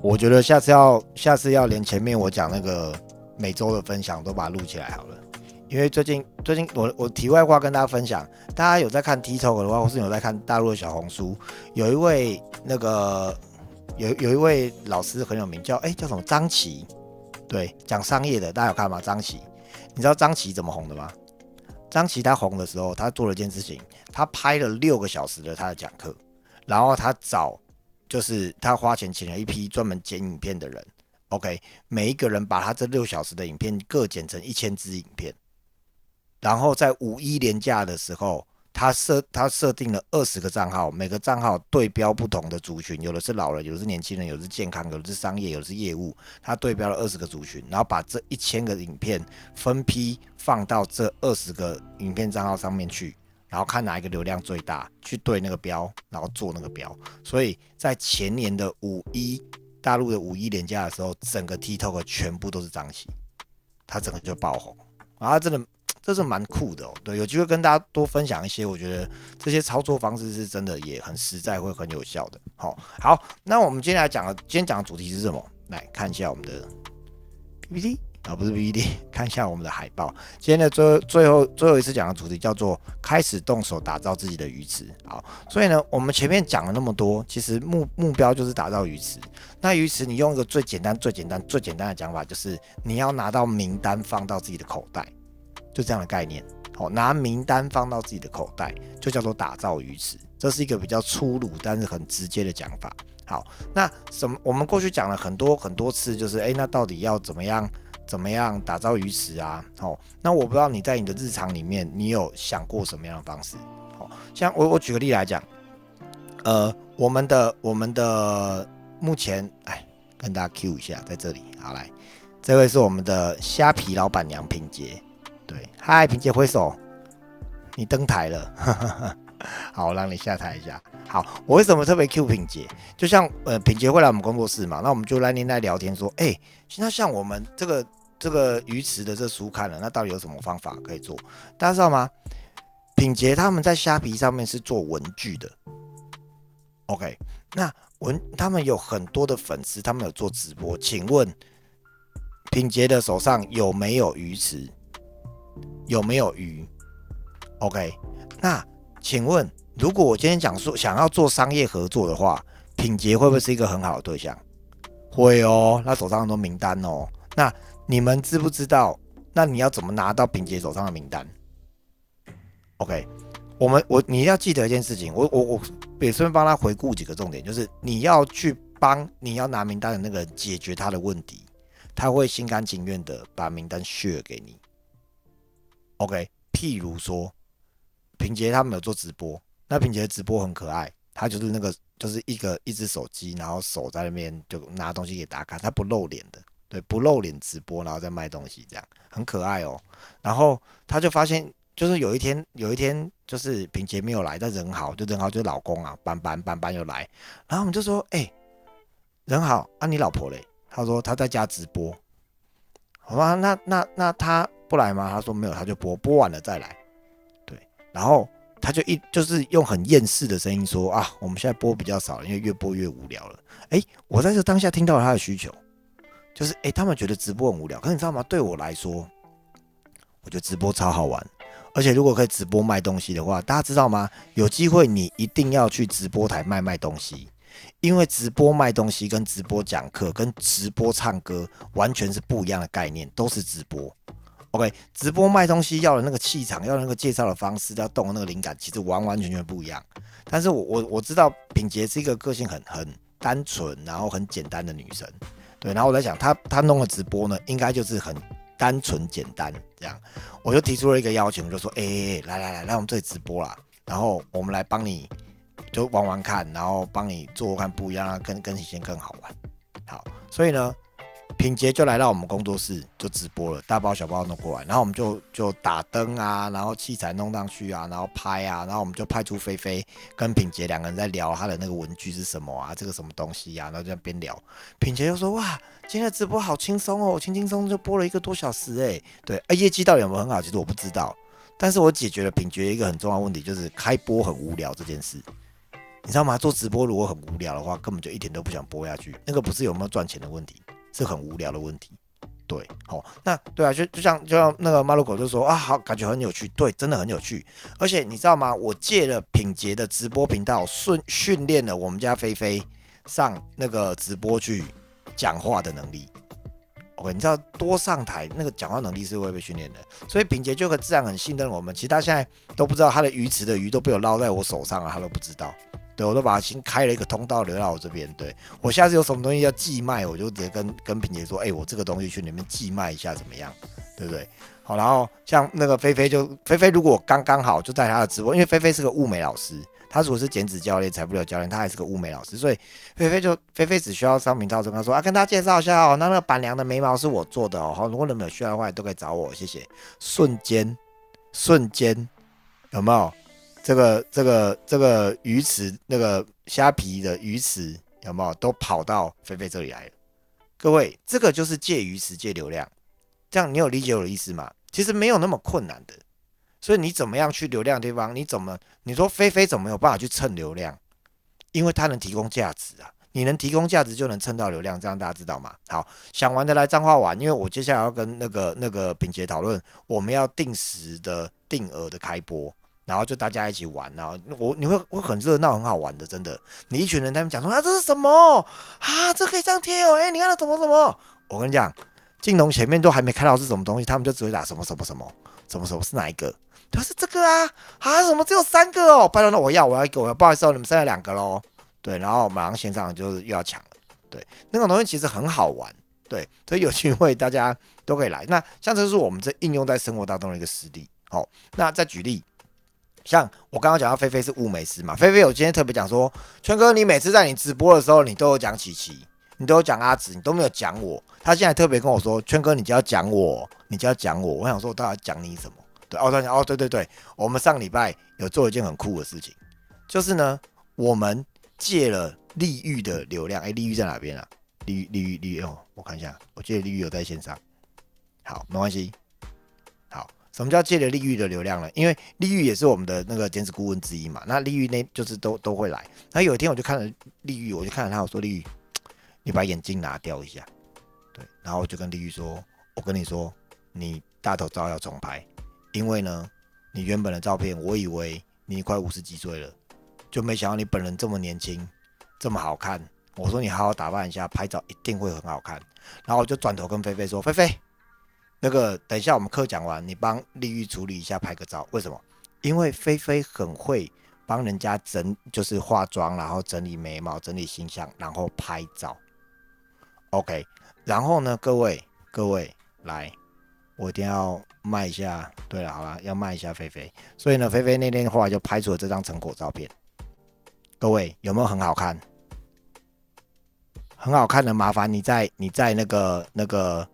我觉得下次要下次要连前面我讲那个每周的分享都把它录起来好了，因为最近最近我我题外话跟大家分享，大家有在看 TikTok 的话，或是有在看大陆的小红书，有一位那个有有一位老师很有名，叫哎、叫什么张琪，对，讲商业的，大家有看吗？张琪，你知道张琪怎么红的吗？张琪他红的时候，他做了一件事情，他拍了六个小时的他的讲课，然后他找就是他花钱请了一批专门剪影片的人，OK，每一个人把他这六小时的影片各剪成一千支影片，然后在五一连假的时候，他设他设定了二十个账号，每个账号对标不同的族群，有的是老人，有的是年轻人，有的是健康，有的是商业，有的是业务，他对标了二十个族群，然后把这一千个影片分批放到这二十个影片账号上面去。然后看哪一个流量最大，去对那个标，然后做那个标。所以在前年的五一大陆的五一连假的时候，整个 TikTok 全部都是张琪，他整个就爆红，然后真的这是蛮酷的哦。对，有机会跟大家多分享一些，我觉得这些操作方式是真的也很实在，会很有效的。好，好，那我们今天来讲的，今天讲的主题是什么？来看一下我们的 PPT。啊，不是 PPT，看一下我们的海报。今天的最后最后最后一次讲的主题叫做开始动手打造自己的鱼池。好，所以呢，我们前面讲了那么多，其实目目标就是打造鱼池。那鱼池，你用一个最简单、最简单、最简单的讲法，就是你要拿到名单放到自己的口袋，就这样的概念。好，拿名单放到自己的口袋，就叫做打造鱼池。这是一个比较粗鲁但是很直接的讲法。好，那什么？我们过去讲了很多很多次，就是诶，那到底要怎么样？怎么样打造鱼池啊？哦，那我不知道你在你的日常里面，你有想过什么样的方式？哦，像我我举个例来讲，呃，我们的我们的目前，哎，跟大家 Q 一下，在这里，好来，这位是我们的虾皮老板娘品杰，对，嗨，品杰挥手，你登台了，好，让你下台一下。好，我为什么特别 Q 品杰？就像呃，品杰会来我们工作室嘛，那我们就来您来聊天说，哎，那像我们这个。这个鱼池的这书看了，那到底有什么方法可以做？大家知道吗？品杰他们在虾皮上面是做文具的。OK，那文他们有很多的粉丝，他们有做直播。请问品杰的手上有没有鱼池？有没有鱼？OK，那请问如果我今天讲说想要做商业合作的话，品杰会不会是一个很好的对象？会哦，他手上很多名单哦。那你们知不知道？那你要怎么拿到品杰手上的名单？OK，我们我你要记得一件事情，我我我也顺便帮他回顾几个重点，就是你要去帮你要拿名单的那个解决他的问题，他会心甘情愿的把名单 share 给你。OK，譬如说平杰他们有做直播，那平杰的直播很可爱，他就是那个就是一个一只手机，然后手在那边就拿东西给大家看，他不露脸的。对，不露脸直播，然后再卖东西，这样很可爱哦。然后他就发现，就是有一天，有一天就是品杰没有来，但人好，就人好就老公啊，班班班班又来。然后我们就说，哎，人好啊，你老婆嘞？他说他在家直播，好吧？那那那他不来吗？他说没有，他就播，播完了再来。对，然后他就一就是用很厌世的声音说啊，我们现在播比较少了，因为越播越无聊了。哎，我在这当下听到了他的需求。就是哎，他们觉得直播很无聊，可是你知道吗？对我来说，我觉得直播超好玩，而且如果可以直播卖东西的话，大家知道吗？有机会你一定要去直播台卖卖东西，因为直播卖东西跟直播讲课跟直播唱歌完全是不一样的概念，都是直播。OK，直播卖东西要的那个气场，要那个介绍的方式，要动的那个灵感，其实完完全全不一样。但是我我我知道品杰是一个个性很很单纯，然后很简单的女生。对，然后我在想，他他弄的直播呢，应该就是很单纯简单这样，我就提出了一个要求，就说，哎，来来来，来我们这里直播啦，然后我们来帮你，就玩玩看，然后帮你做看不一样，跟跟以前更好玩。好，所以呢。品杰就来到我们工作室就直播了，大包小包弄过来，然后我们就就打灯啊，然后器材弄上去啊，然后拍啊，然后我们就派出菲菲跟品杰两个人在聊他的那个文具是什么啊，这个什么东西呀，然后就边聊。品杰就说：“哇，今天的直播好轻松哦，轻轻松松就播了一个多小时哎，对，啊，业绩到底有没有很好？其实我不知道，但是我解决了品杰一个很重要问题，就是开播很无聊这件事。你知道吗？做直播如果很无聊的话，根本就一点都不想播下去。那个不是有没有赚钱的问题，是很无聊的问题。对，好，那对啊，就就像就像那个马路狗就说啊，好，感觉很有趣，对，真的很有趣。而且你知道吗？我借了品杰的直播频道，训训练了我们家菲菲上那个直播去讲话的能力。OK，你知道多上台那个讲话能力是会被训练的，所以品杰就很自然很信任我们。其实他现在都不知道他的鱼池的鱼都被我捞在我手上了，他都不知道。对，我都把它新开了一个通道留到我这边。对我下次有什么东西要寄卖，我就直接跟跟品杰说，哎，我这个东西去里面寄卖一下怎么样？对不对？好，然后像那个菲菲就菲菲，如果刚刚好就在他的直播，因为菲菲是个物美老师，他如果是减脂教练、财富流教练，他还是个物美老师，所以菲菲就菲菲只需要上频道跟他说啊，跟大家介绍一下哦，那那个板娘的眉毛是我做的哦，好，如果你们有需要的话，都可以找我，谢谢。瞬间，瞬间，有没有？这个这个这个鱼池那个虾皮的鱼池有没有都跑到菲菲这里来了？各位，这个就是借鱼池借流量，这样你有理解我的意思吗？其实没有那么困难的，所以你怎么样去流量地方？你怎么你说菲菲怎么有办法去蹭流量？因为它能提供价值啊，你能提供价值就能蹭到流量，这样大家知道吗？好，想玩的来彰化玩，因为我接下来要跟那个那个品杰讨论，我们要定时的定额的开播。然后就大家一起玩，然后我你会会很热闹，很好玩的，真的。你一群人他们讲说啊，这是什么啊？这可以这样贴哦？哎，你看它怎么怎么？我跟你讲，镜龙前面都还没看到是什么东西，他们就只会打什么什么什么什么什么是哪一个？他是这个啊啊？什么只有三个哦？拜托，那我要我要一个，我要不好意思哦，你们剩下两个喽。对，然后马上线上就是又要抢了。对，那种东西其实很好玩。对，所以有机会大家都可以来。那像这是我们这应用在生活当中的一个实例。好，那再举例。像我刚刚讲到菲菲是物美师嘛，菲菲我今天特别讲说，圈哥你每次在你直播的时候，你都有讲琪琪，你都有讲阿紫，你都没有讲我。他现在特别跟我说，圈哥你就要讲我，你就要讲我。我想说，我到底要讲你什么？对，哦，他讲哦，对对对，我们上礼拜有做一件很酷的事情，就是呢，我们借了利玉的流量。哎，利玉在哪边啊？丽丽玉丽玉哦，我看一下，我记得丽玉有在线上。好，没关系。什么叫借了利玉的流量呢？因为利玉也是我们的那个兼职顾问之一嘛。那利玉那就是都都会来。那有一天我就看了利玉，我就看了他，我说利玉，你把眼镜拿掉一下。对，然后我就跟利玉说，我跟你说，你大头照要重拍，因为呢，你原本的照片，我以为你快五十几岁了，就没想到你本人这么年轻，这么好看。我说你好好打扮一下，拍照一定会很好看。然后我就转头跟菲菲说，菲菲。那个，等一下我们课讲完，你帮丽玉处理一下，拍个照。为什么？因为菲菲很会帮人家整，就是化妆，然后整理眉毛、整理形象，然后拍照。OK，然后呢，各位各位来，我一定要卖一下。对了，好了，要卖一下菲菲。所以呢，菲菲那天后来就拍出了这张成果照片。各位有没有很好看？很好看的，麻烦你在你在那个那个。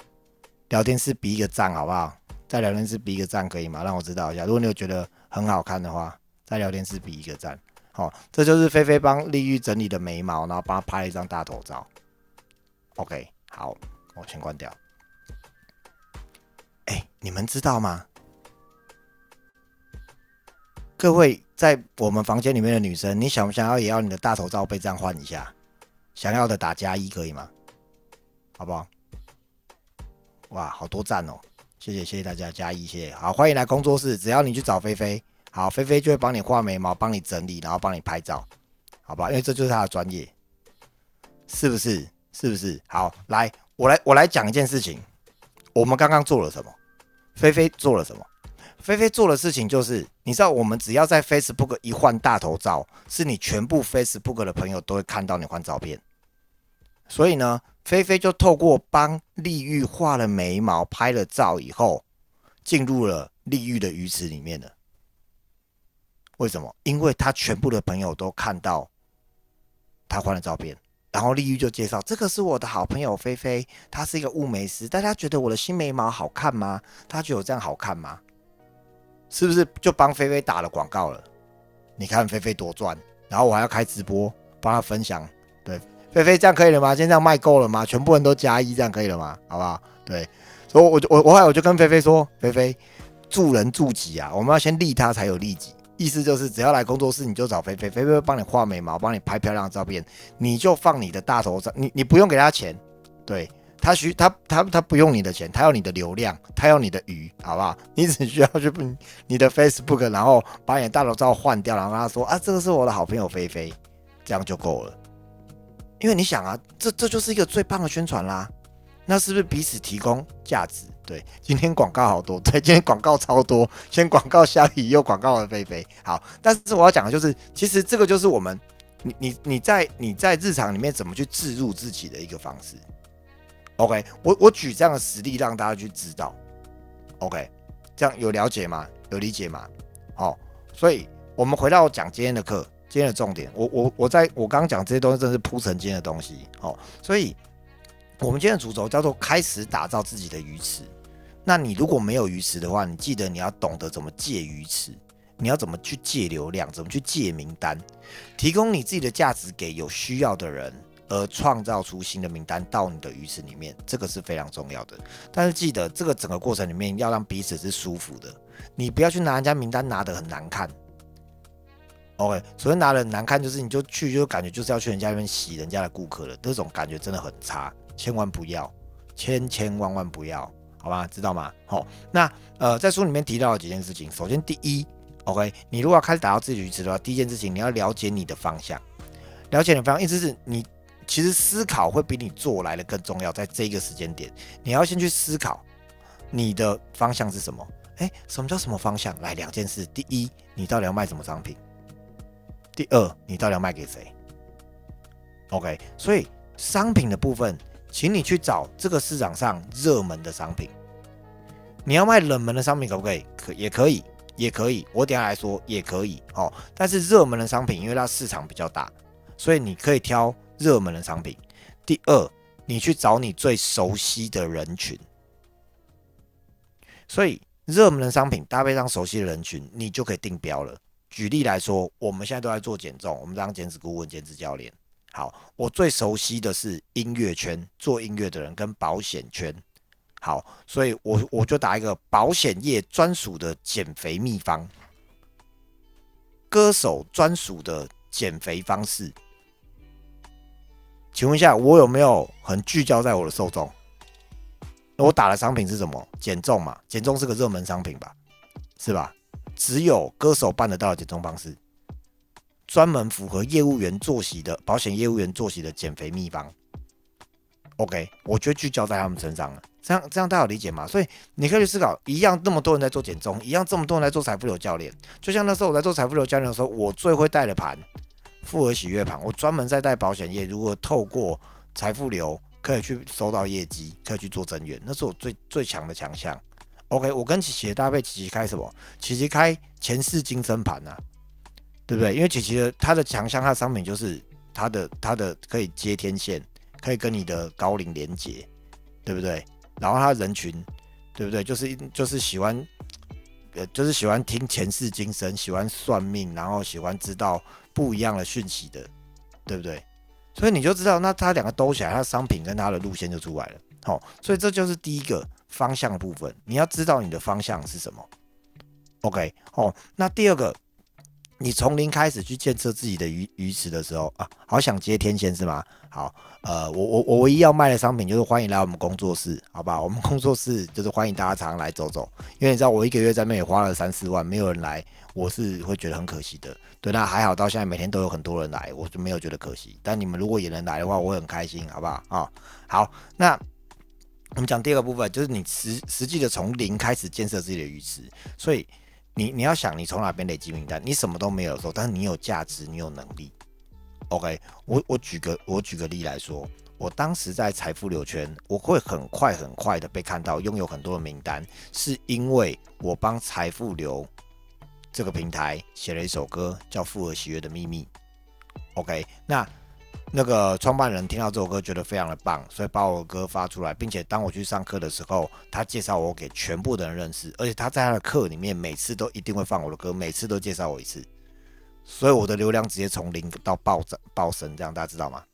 聊天室比一个赞好不好？在聊天室比一个赞可以吗？让我知道一下。如果你有觉得很好看的话，在聊天室比一个赞。好，这就是菲菲帮丽玉整理的眉毛，然后帮她拍了一张大头照。OK，好，我先关掉。哎，你们知道吗？各位在我们房间里面的女生，你想不想要也要你的大头照被这样换一下？想要的打加一可以吗？好不好？哇，好多赞哦！谢谢谢谢大家加一，谢谢。好，欢迎来工作室，只要你去找菲菲，好，菲菲就会帮你画眉毛，帮你整理，然后帮你拍照，好吧？因为这就是他的专业，是不是？是不是？好，来，我来我来讲一件事情，我们刚刚做了什么？菲菲做了什么？菲菲做的事情就是，你知道，我们只要在 Facebook 一换大头照，是你全部 Facebook 的朋友都会看到你换照片，所以呢。菲菲就透过帮丽玉画了眉毛、拍了照以后，进入了丽玉的鱼池里面了。为什么？因为他全部的朋友都看到他换了照片，然后丽玉就介绍：“这个是我的好朋友菲菲，她是一个雾眉师。大家觉得我的新眉毛好看吗？他觉得我这样好看吗？是不是就帮菲菲打了广告了？你看菲菲多赚，然后我还要开直播帮他分享，对。”菲菲，这样可以了吗？先这样卖够了吗？全部人都加一，这样可以了吗？好不好？对，所以我就我我后来我就跟菲菲说，菲菲助人助己啊，我们要先利他才有利己。意思就是只要来工作室，你就找菲菲，菲菲帮你画眉毛，帮你拍漂亮的照片，你就放你的大头照，你你不用给他钱，对他需他他他不用你的钱，他要你的流量，他要你的鱼，好不好？你只需要去你的 Facebook，然后把你的大头照换掉，然后跟他说啊，这个是我的好朋友菲菲，这样就够了。因为你想啊，这这就是一个最棒的宣传啦。那是不是彼此提供价值？对，今天广告好多，对，今天广告超多，先广告小雨，又广告了菲菲。好，但是我要讲的就是，其实这个就是我们，你你你在你在日常里面怎么去置入自己的一个方式。OK，我我举这样的实例让大家去知道。OK，这样有了解吗？有理解吗？好，所以我们回到讲今天的课，今天的重点，我我我在我刚刚讲这些东西，真是铺成今的东西。哦，所以。我们今天的主轴叫做开始打造自己的鱼池。那你如果没有鱼池的话，你记得你要懂得怎么借鱼池，你要怎么去借流量，怎么去借名单，提供你自己的价值给有需要的人，而创造出新的名单到你的鱼池里面，这个是非常重要的。但是记得这个整个过程里面要让彼此是舒服的，你不要去拿人家名单拿得很难看。OK，首先拿的难看，就是你就去就感觉就是要去人家那边洗人家的顾客了，这种感觉真的很差。千万不要，千千万万不要，好吧？知道吗？好，那呃，在书里面提到了几件事情。首先，第一，OK，你如果要开始打造自己鱼池的话，第一件事情你要了解你的方向，了解你的方向，意思是你其实思考会比你做来的更重要。在这个时间点，你要先去思考你的方向是什么。哎，什么叫什么方向？来，两件事。第一，你到底要卖什么商品？第二，你到底要卖给谁？OK，所以商品的部分。请你去找这个市场上热门的商品。你要卖冷门的商品可不可以？可也可以，也可以。我等下来说也可以哦。但是热门的商品，因为它市场比较大，所以你可以挑热门的商品。第二，你去找你最熟悉的人群。所以热门的商品搭配上熟悉的人群，你就可以定标了。举例来说，我们现在都在做减重，我们当减脂顾问、减脂教练。好，我最熟悉的是音乐圈做音乐的人跟保险圈。好，所以我我就打一个保险业专属的减肥秘方，歌手专属的减肥方式。请问一下，我有没有很聚焦在我的受众？我打的商品是什么？减重嘛，减重是个热门商品吧，是吧？只有歌手办得到的减重方式。专门符合业务员作息的保险业务员作息的减肥秘方，OK，我觉得聚焦在他们身上了，这样这样大家有理解吗？所以你可以去思考，一样那么多人在做减重，一样这么多人在做财富流教练，就像那时候我在做财富流教练的时候，我最会带的盘，复合喜悦盘，我专门在带保险业，如果透过财富流可以去收到业绩，可以去做增援，那是我最最强的强项。OK，我跟琪琪的搭配，琪琪开什么？琪琪开前世今生盘啊。对不对？因为琪琪的它的强项，它的商品就是它的它的可以接天线，可以跟你的高龄连接，对不对？然后它人群，对不对？就是就是喜欢，呃，就是喜欢听前世今生，喜欢算命，然后喜欢知道不一样的讯息的，对不对？所以你就知道，那它两个兜起来，它的商品跟它的路线就出来了。好，所以这就是第一个方向的部分，你要知道你的方向是什么。OK，哦，那第二个。你从零开始去建设自己的鱼鱼池的时候啊，好想接天线是吗？好，呃，我我我唯一要卖的商品就是欢迎来我们工作室，好吧？我们工作室就是欢迎大家常来走走，因为你知道我一个月在那里花了三四万，没有人来，我是会觉得很可惜的。对，那还好到现在每天都有很多人来，我就没有觉得可惜。但你们如果也能来的话，我很开心，好不好？啊，好，那我们讲第二个部分，就是你实实际的从零开始建设自己的鱼池，所以。你你要想，你从哪边累积名单？你什么都没有的时候，但是你有价值，你有能力。OK，我我举个我举个例来说，我当时在财富流圈，我会很快很快的被看到，拥有很多的名单，是因为我帮财富流这个平台写了一首歌，叫《复合喜悦的秘密》。OK，那。那个创办人听到这首歌觉得非常的棒，所以把我的歌发出来，并且当我去上课的时候，他介绍我给全部的人认识，而且他在他的课里面每次都一定会放我的歌，每次都介绍我一次，所以我的流量直接从零到暴涨暴升，这样大家知道吗？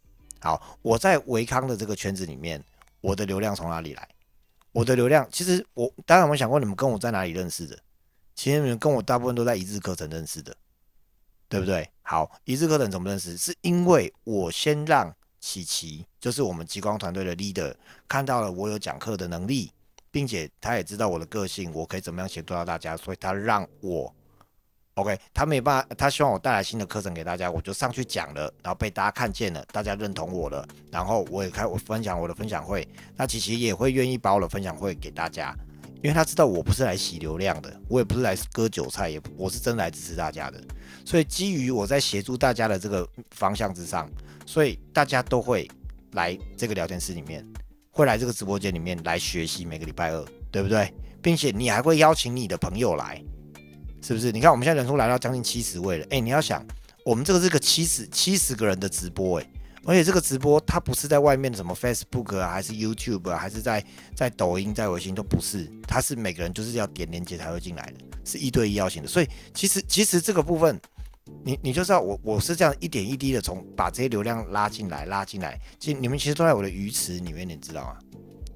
好，我在维康的这个圈子里面，我的流量从哪里来？我的流量其实我当然我想过你们跟我在哪里认识的，其实你们跟我大部分都在一致课程认识的，对不对？好，一日课程怎么认识？是因为我先让琪琪，就是我们极光团队的 leader，看到了我有讲课的能力，并且他也知道我的个性，我可以怎么样协助到大家，所以他让我。OK，他没办法，他希望我带来新的课程给大家，我就上去讲了，然后被大家看见了，大家认同我了，然后我也开我分享我的分享会，那琪琪也会愿意把我的分享会给大家，因为他知道我不是来洗流量的，我也不是来割韭菜，也我是真来支持大家的，所以基于我在协助大家的这个方向之上，所以大家都会来这个聊天室里面，会来这个直播间里面来学习，每个礼拜二，对不对？并且你还会邀请你的朋友来。是不是？你看我们现在人数来到将近七十位了，哎，你要想，我们这个是个七十七十个人的直播，哎，而且这个直播它不是在外面什么 Facebook 啊，还是 YouTube 啊，还是在在抖音、在微信都不是，它是每个人就是要点连接才会进来的，是一对一邀请的。所以其实其实这个部分，你你就知道我我是这样一点一滴的从把这些流量拉进来拉进来，其实你们其实都在我的鱼池里面，你知道吗？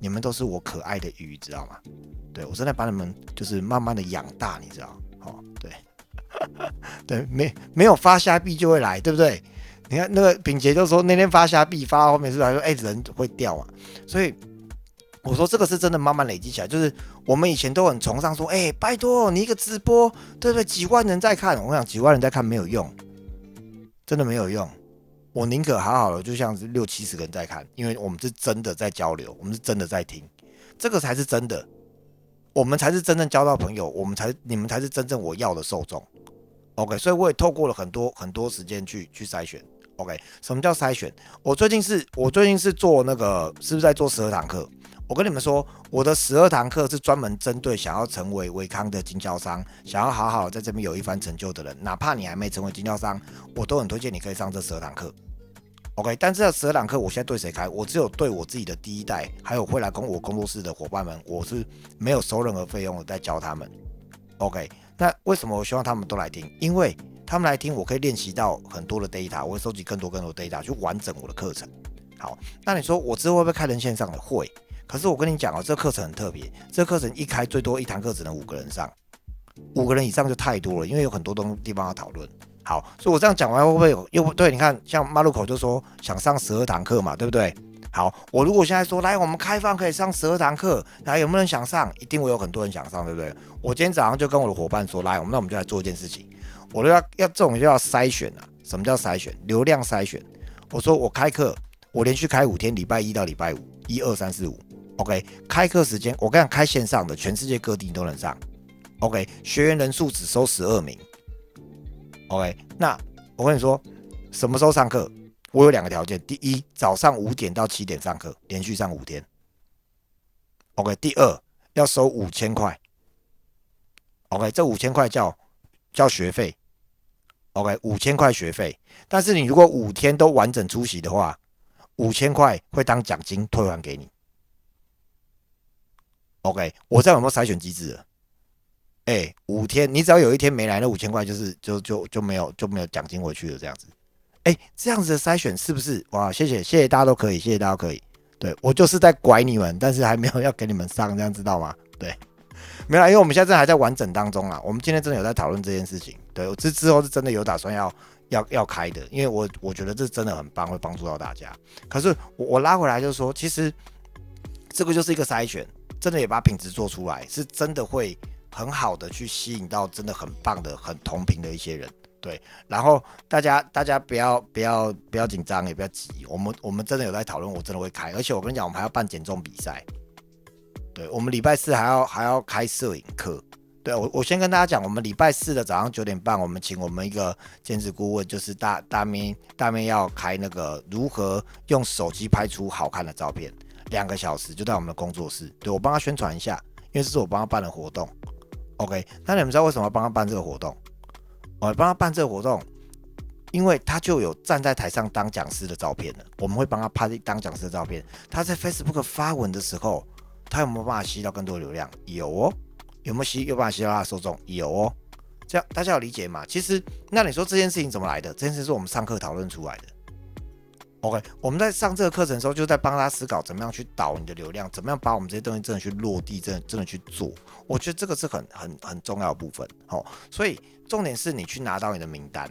你们都是我可爱的鱼，知道吗？对我正在把你们就是慢慢的养大，你知道。哦，对，对，没没有发虾币就会来，对不对？你看那个炳杰就说那天发虾币发到后面是来说，哎，人会掉啊。所以我说这个是真的慢慢累积起来，就是我们以前都很崇尚说，哎，拜托你一个直播，对不对？几万人在看，我想几万人在看没有用，真的没有用。我宁可好好的，就像是六七十个人在看，因为我们是真的在交流，我们是真的在听，这个才是真的。我们才是真正交到朋友，我们才你们才是真正我要的受众。OK，所以我也透过了很多很多时间去去筛选。OK，什么叫筛选？我最近是我最近是做那个，是不是在做十二堂课？我跟你们说，我的十二堂课是专门针对想要成为维康的经销商，想要好好在这边有一番成就的人，哪怕你还没成为经销商，我都很推荐你可以上这十二堂课。OK，但是这十二堂课我现在对谁开？我只有对我自己的第一代，还有会来跟我工作室的伙伴们，我是没有收任何费用的在教他们。OK，那为什么我希望他们都来听？因为他们来听，我可以练习到很多的 data，我会收集更多更多 data 去完整我的课程。好，那你说我之后会不会开人线上的？会。可是我跟你讲哦，这课程很特别，这课程一开最多一堂课只能五个人上，五个人以上就太多了，因为有很多东地方要讨论。好，所以我这样讲完会不会有又不对？你看，像马路口就说想上十二堂课嘛，对不对？好，我如果现在说来，我们开放可以上十二堂课，来有没有人想上？一定会有很多人想上，对不对？我今天早上就跟我的伙伴说，来，我们那我们就来做一件事情，我都要要这种就要筛选啊。什么叫筛选？流量筛选。我说我开课，我连续开五天，礼拜一到礼拜五，一二三四五，OK。开课时间我跟你讲，开线上的，全世界各地都能上，OK。学员人数只收十二名。OK，那我跟你说，什么时候上课？我有两个条件：第一，早上五点到七点上课，连续上五天。OK，第二，要收五千块。OK，这五千块叫叫学费。OK，五千块学费。但是你如果五天都完整出席的话，五千块会当奖金退还给你。OK，我这有没有筛选机制？哎，五天，你只要有一天没来，那五千块就是就就就没有就没有奖金回去了，这样子。哎，这样子的筛选是不是？哇，谢谢谢谢大家都可以，谢谢大家可以。对我就是在拐你们，但是还没有要给你们上，这样知道吗？对，没有，因为我们现在还在完整当中啊。我们今天真的有在讨论这件事情。对，我之之后是真的有打算要要要开的，因为我我觉得这真的很棒，会帮助到大家。可是我我拉回来就是说，其实这个就是一个筛选，真的也把品质做出来，是真的会。很好的去吸引到真的很棒的、很同频的一些人，对。然后大家大家不要不要不要紧张，也不要急。我们我们真的有在讨论，我真的会开。而且我跟你讲，我们还要办减重比赛。对，我们礼拜四还要还要开摄影课。对我我先跟大家讲，我们礼拜四的早上九点半，我们请我们一个兼职顾问，就是大大面大面要开那个如何用手机拍出好看的照片，两个小时就在我们的工作室。对我帮他宣传一下，因为这是我帮他办的活动。OK，那你们知道为什么要帮他办这个活动？我帮他办这个活动，因为他就有站在台上当讲师的照片了。我们会帮他拍当讲师的照片。他在 Facebook 发文的时候，他有没有办法吸到更多流量？有哦。有没有吸？有办法吸到他的受众？有哦。这样大家有理解吗？其实，那你说这件事情怎么来的？这件事是我们上课讨论出来的。OK，我们在上这个课程的时候，就在帮他思考怎么样去导你的流量，怎么样把我们这些东西真的去落地，真的真的去做。我觉得这个是很很很重要的部分。好，所以重点是你去拿到你的名单，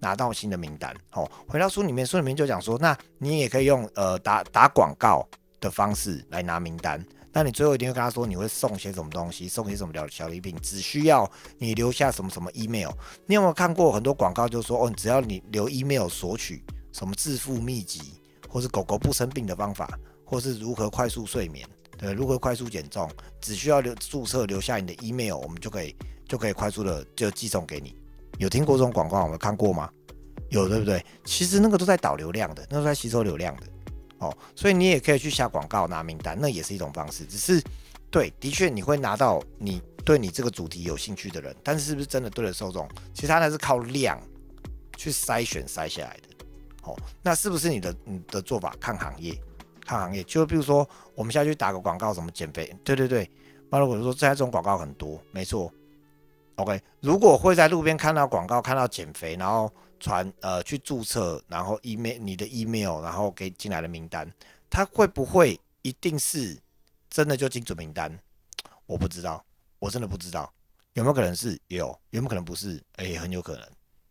拿到新的名单。好，回到书里面，书里面就讲说，那你也可以用呃打打广告的方式来拿名单。那你最后一定会跟他说，你会送些什么东西，送些什么小小礼品，只需要你留下什么什么 email。你有没有看过很多广告，就说哦，只要你留 email 索取。什么致富秘籍，或是狗狗不生病的方法，或是如何快速睡眠，对，如何快速减重，只需要留注册留下你的 email，我们就可以就可以快速的就寄送给你。有听过这种广告？我们看过吗？有，对不对？其实那个都在导流量的，那都在吸收流量的。哦，所以你也可以去下广告拿名单，那也是一种方式。只是对，的确你会拿到你对你这个主题有兴趣的人，但是是不是真的对了受众？其实它那是靠量去筛选筛下来的。哦，那是不是你的你的做法看行业，看行业，就比如说我们现在去打个广告，什么减肥，对对对，那如果说现在这种广告很多，没错，OK，如果会在路边看到广告，看到减肥，然后传呃去注册，然后 email 你的 email，然后给进来的名单，他会不会一定是真的就精准名单？我不知道，我真的不知道，有没有可能是有，有没有可能不是？哎，很有可能。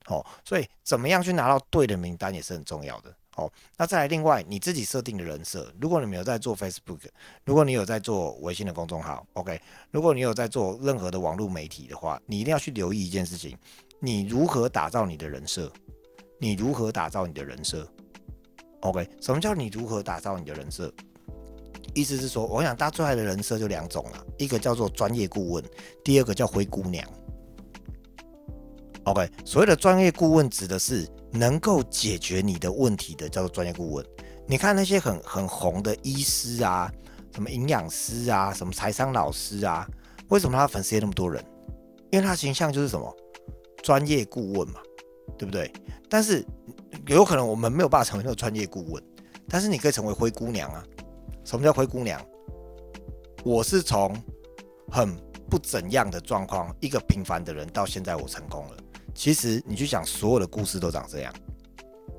哦，所以怎么样去拿到对的名单也是很重要的。哦，那再来另外你自己设定的人设，如果你没有在做 Facebook，如果你有在做微信的公众号，OK，如果你有在做任何的网络媒体的话，你一定要去留意一件事情：你如何打造你的人设？你如何打造你的人设？OK，什么叫你如何打造你的人设？意思是说，我想搭出来的人设就两种了，一个叫做专业顾问，第二个叫灰姑娘。OK，所谓的专业顾问指的是能够解决你的问题的，叫做专业顾问。你看那些很很红的医师啊，什么营养师啊，什么财商老师啊，为什么他粉丝那么多人？因为他形象就是什么专业顾问嘛，对不对？但是有可能我们没有办法成为那个专业顾问，但是你可以成为灰姑娘啊。什么叫灰姑娘？我是从很不怎样的状况，一个平凡的人，到现在我成功了。其实你去想，所有的故事都长这样。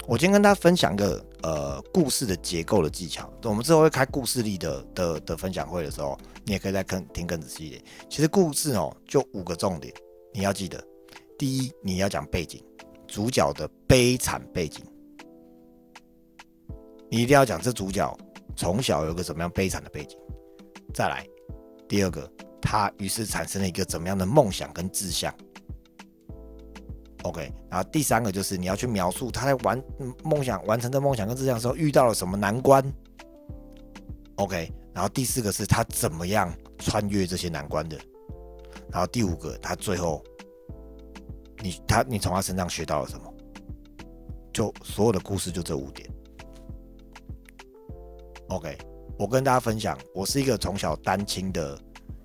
我今天跟大家分享一个呃故事的结构的技巧。我们之后会开故事力的的的分享会的时候，你也可以再更听更仔细一点。其实故事哦，就五个重点，你要记得。第一，你要讲背景，主角的悲惨背景，你一定要讲这主角从小有个怎么样悲惨的背景。再来，第二个，他于是产生了一个怎么样的梦想跟志向。OK，然后第三个就是你要去描述他在完梦想完成这梦想跟志向的时候遇到了什么难关。OK，然后第四个是他怎么样穿越这些难关的。然后第五个，他最后你他你从他身上学到了什么？就所有的故事就这五点。OK，我跟大家分享，我是一个从小单亲的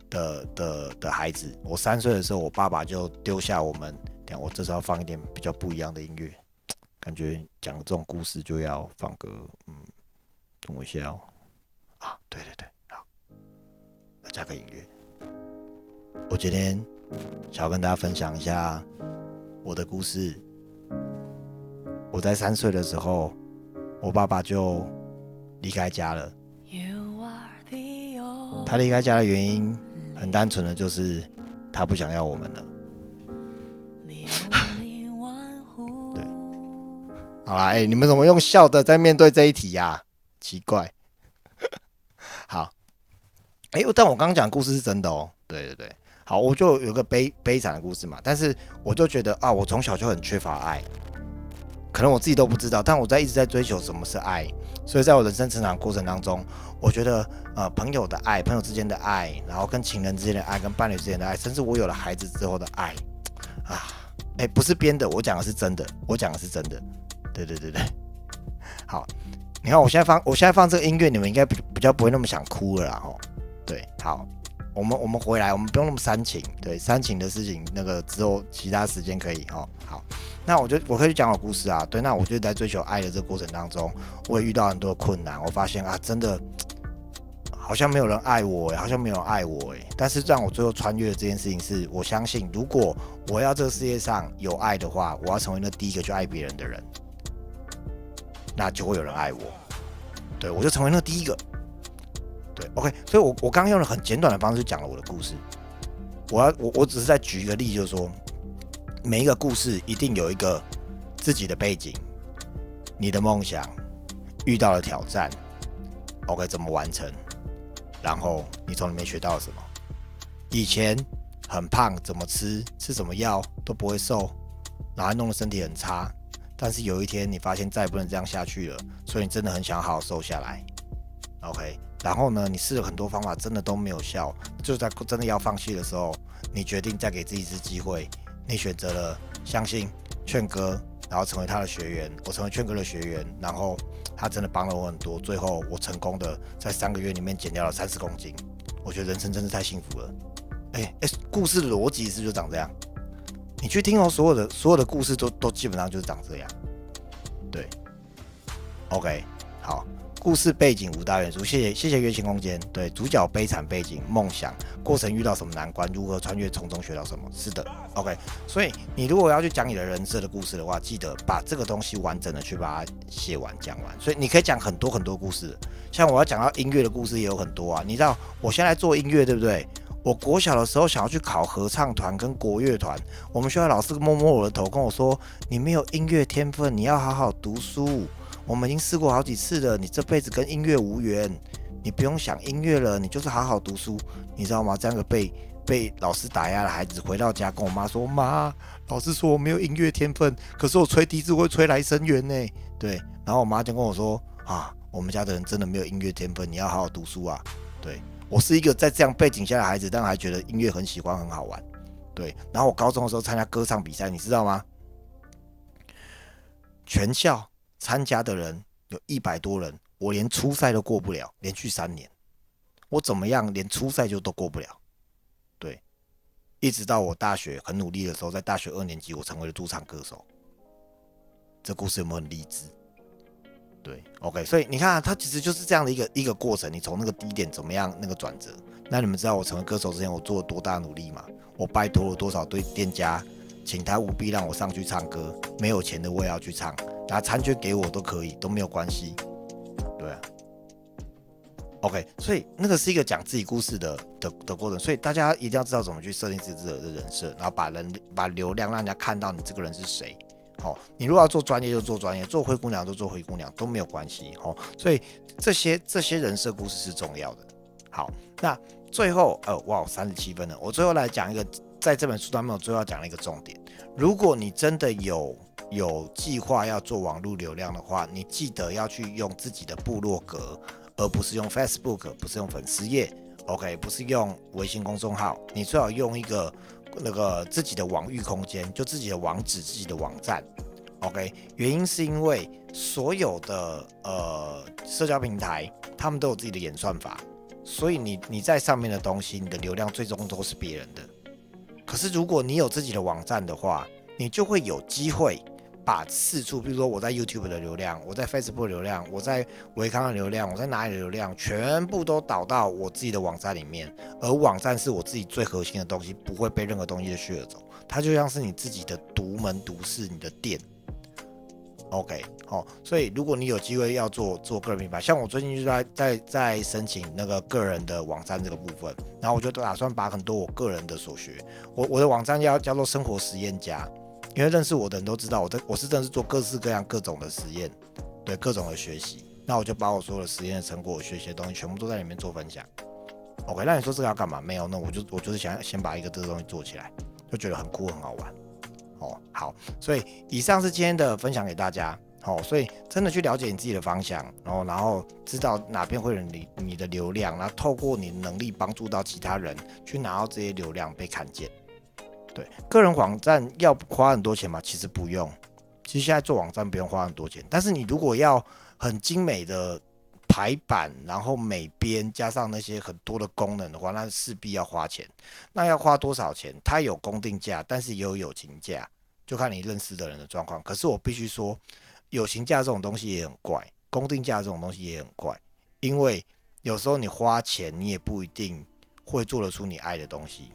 的的的孩子。我三岁的时候，我爸爸就丢下我们。我这时候放一点比较不一样的音乐，感觉讲这种故事就要放个嗯，等我一下哦。啊，对对对，好，加个音乐。我今天想要跟大家分享一下我的故事。我在三岁的时候，我爸爸就离开家了。他离开家的原因很单纯的就是他不想要我们了。对好啦，哎，你们怎么用笑的在面对这一题呀？奇怪。好，哎，但我刚刚讲故事是真的哦。对对对，好，我就有个悲悲惨的故事嘛。但是我就觉得啊，我从小就很缺乏爱，可能我自己都不知道。但我在一直在追求什么是爱，所以在我人生成长过程当中，我觉得呃，朋友的爱，朋友之间的爱，然后跟情人之间的爱，跟伴侣之间的爱，甚至我有了孩子之后的爱，啊，哎，不是编的，我讲的是真的，我讲的是真的。对对对对，好，你看我现在放我现在放这个音乐，你们应该比比较不会那么想哭了啦吼。对，好，我们我们回来，我们不用那么煽情，对，煽情的事情那个之后其他时间可以哦。好，那我就我可以讲我故事啊。对，那我就在追求爱的这个过程当中，我也遇到很多困难。我发现啊，真的好像没有人爱我，好像没有爱我哎。但是让我最后穿越的这件事情是，我相信如果我要这个世界上有爱的话，我要成为那第一个去爱别人的人。那就会有人爱我。对我就成为那第一个。对，OK，所以我我刚刚用了很简短的方式讲了我的故事。我要我我只是在举一个例，就是说每一个故事一定有一个自己的背景，你的梦想遇到了挑战，OK 怎么完成？然后你从里面学到了什么？以前很胖，怎么吃吃什么药都不会瘦，然后弄得身体很差。但是有一天你发现再也不能这样下去了，所以你真的很想好好瘦下来。OK，然后呢，你试了很多方法，真的都没有效，就在真的要放弃的时候，你决定再给自己一次机会，你选择了相信劝哥，然后成为他的学员。我成为劝哥的学员，然后他真的帮了我很多，最后我成功的在三个月里面减掉了三十公斤。我觉得人生真是太幸福了。哎哎，故事的逻辑是不是就长这样？你去听哦，所有的所有的故事都都基本上就是长这样。对，OK，好，故事背景五大元素，谢谢谢谢月星空间。对，主角悲惨背景，梦想过程遇到什么难关，如何穿越，从中学到什么？是的，OK。所以你如果要去讲你的人设的故事的话，记得把这个东西完整的去把它写完讲完。所以你可以讲很多很多故事，像我要讲到音乐的故事也有很多啊。你知道我现在做音乐，对不对？我国小的时候想要去考合唱团跟国乐团，我们学校老师摸摸我的头跟我说：“你没有音乐天分，你要好好读书。我们已经试过好几次了，你这辈子跟音乐无缘，你不用想音乐了，你就是好好读书，你知道吗？”这样的被被老师打压的孩子回到家跟我妈说：“妈，老师说我没有音乐天分，可是我吹笛子会吹来生缘呢。”对，然后我妈就跟我说：“啊，我们家的人真的没有音乐天分，你要好好读书啊。”对。我是一个在这样背景下的孩子，但还觉得音乐很喜欢，很好玩。对，然后我高中的时候参加歌唱比赛，你知道吗？全校参加的人有一百多人，我连初赛都过不了，连续三年，我怎么样，连初赛就都过不了。对，一直到我大学很努力的时候，在大学二年级，我成为了驻唱歌手。这故事有没有很励志？对，OK，所以你看，它其实就是这样的一个一个过程。你从那个低点怎么样那个转折？那你们知道我成为歌手之前我做了多大努力吗？我拜托了多少对店家，请他务必让我上去唱歌。没有钱的我也要去唱，拿餐券给我都可以，都没有关系。对啊，OK，所以那个是一个讲自己故事的的的过程。所以大家一定要知道怎么去设定自己的人设，然后把人把流量让人家看到你这个人是谁。好，你如果要做专业就做专业，做灰姑娘就做灰姑娘都没有关系。好，所以这些这些人设故事是重要的。好，那最后呃，哇，三十七分了，我最后来讲一个，在这本书当中最后要讲的一个重点。如果你真的有有计划要做网络流量的话，你记得要去用自己的部落格，而不是用 Facebook，不是用粉丝页，OK，不是用微信公众号，你最好用一个。那个自己的网域空间，就自己的网址、自己的网站，OK。原因是因为所有的呃社交平台，他们都有自己的演算法，所以你你在上面的东西，你的流量最终都是别人的。可是如果你有自己的网站的话，你就会有机会。把四处，比如说我在 YouTube 的流量，我在 Facebook 流量，我在维康的流量，我在哪里的流量，全部都导到我自己的网站里面。而网站是我自己最核心的东西，不会被任何东西的削走。它就像是你自己的独门独室，你的店。OK，好，所以如果你有机会要做做个人品牌，像我最近就在在在申请那个个人的网站这个部分，然后我就打算把很多我个人的所学，我我的网站叫叫做生活实验家。因为认识我的人都知道，我的我是真的是做各式各样各种的实验，对各种的学习。那我就把我所有的实验的成果、学习的东西全部都在里面做分享。OK，那你说这个要干嘛？没有，那我就我就是想先把一个这个东西做起来，就觉得很酷很好玩。哦，好，所以以上是今天的分享给大家。好，所以真的去了解你自己的方向，然后然后知道哪边会有你你的流量，然后透过你的能力帮助到其他人去拿到这些流量被看见。对，个人网站要花很多钱吗？其实不用。其实现在做网站不用花很多钱，但是你如果要很精美的排版，然后美编，加上那些很多的功能的话，那势必要花钱。那要花多少钱？它有公定价，但是也有友情价，就看你认识的人的状况。可是我必须说，友情价这种东西也很怪，公定价这种东西也很怪，因为有时候你花钱，你也不一定会做得出你爱的东西。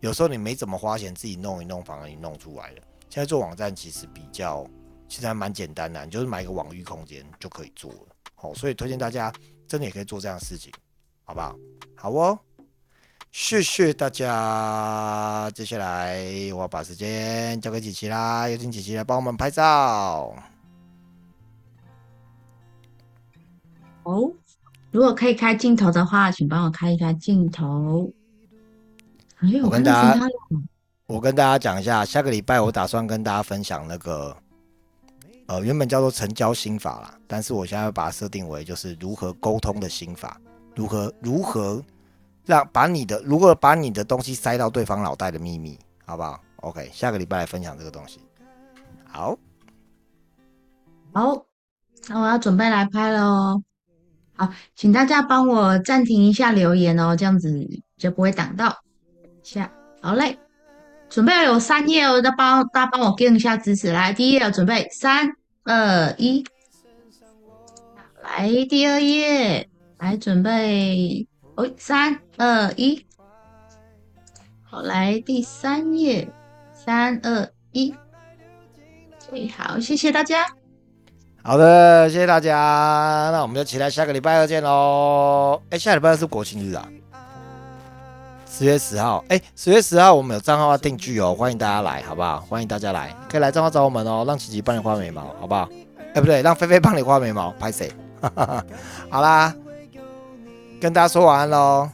有时候你没怎么花钱，自己弄一弄，反而你弄出来了。现在做网站其实比较其实还蛮简单的，你就是买一个网域空间就可以做了。好，所以推荐大家真的也可以做这样的事情，好不好？好哦，谢谢大家。接下来我要把时间交给琪琪啦，有请琪琪来帮我们拍照。哦，如果可以开镜头的话，请帮我开一下镜头。哎，我跟大家，我跟大家讲一下，下个礼拜我打算跟大家分享那个，呃，原本叫做成交心法啦，但是我现在把它设定为就是如何沟通的心法，如何如何让把你的如何把你的东西塞到对方脑袋的秘密，好不好？OK，下个礼拜来分享这个东西。好，好，那我要准备来拍了哦。好，请大家帮我暂停一下留言哦，这样子就不会挡到。下好嘞，准备有三页哦，大帮大家帮我跟一下支持，来第一页准备三二一，来第二页来准备哦三二一，好来第三页三二一，最好谢谢大家，好的谢谢大家，那我们就期待下个礼拜二见喽。哎，下礼拜二是国庆日啊。十月十号，哎，十月十号我们有账号要定剧哦，欢迎大家来，好不好？欢迎大家来，可以来账号找我们哦，让琪琪帮你画眉毛，好不好？哎，不对，让菲菲帮你画眉毛，拍谁？好啦，跟大家说晚安喽。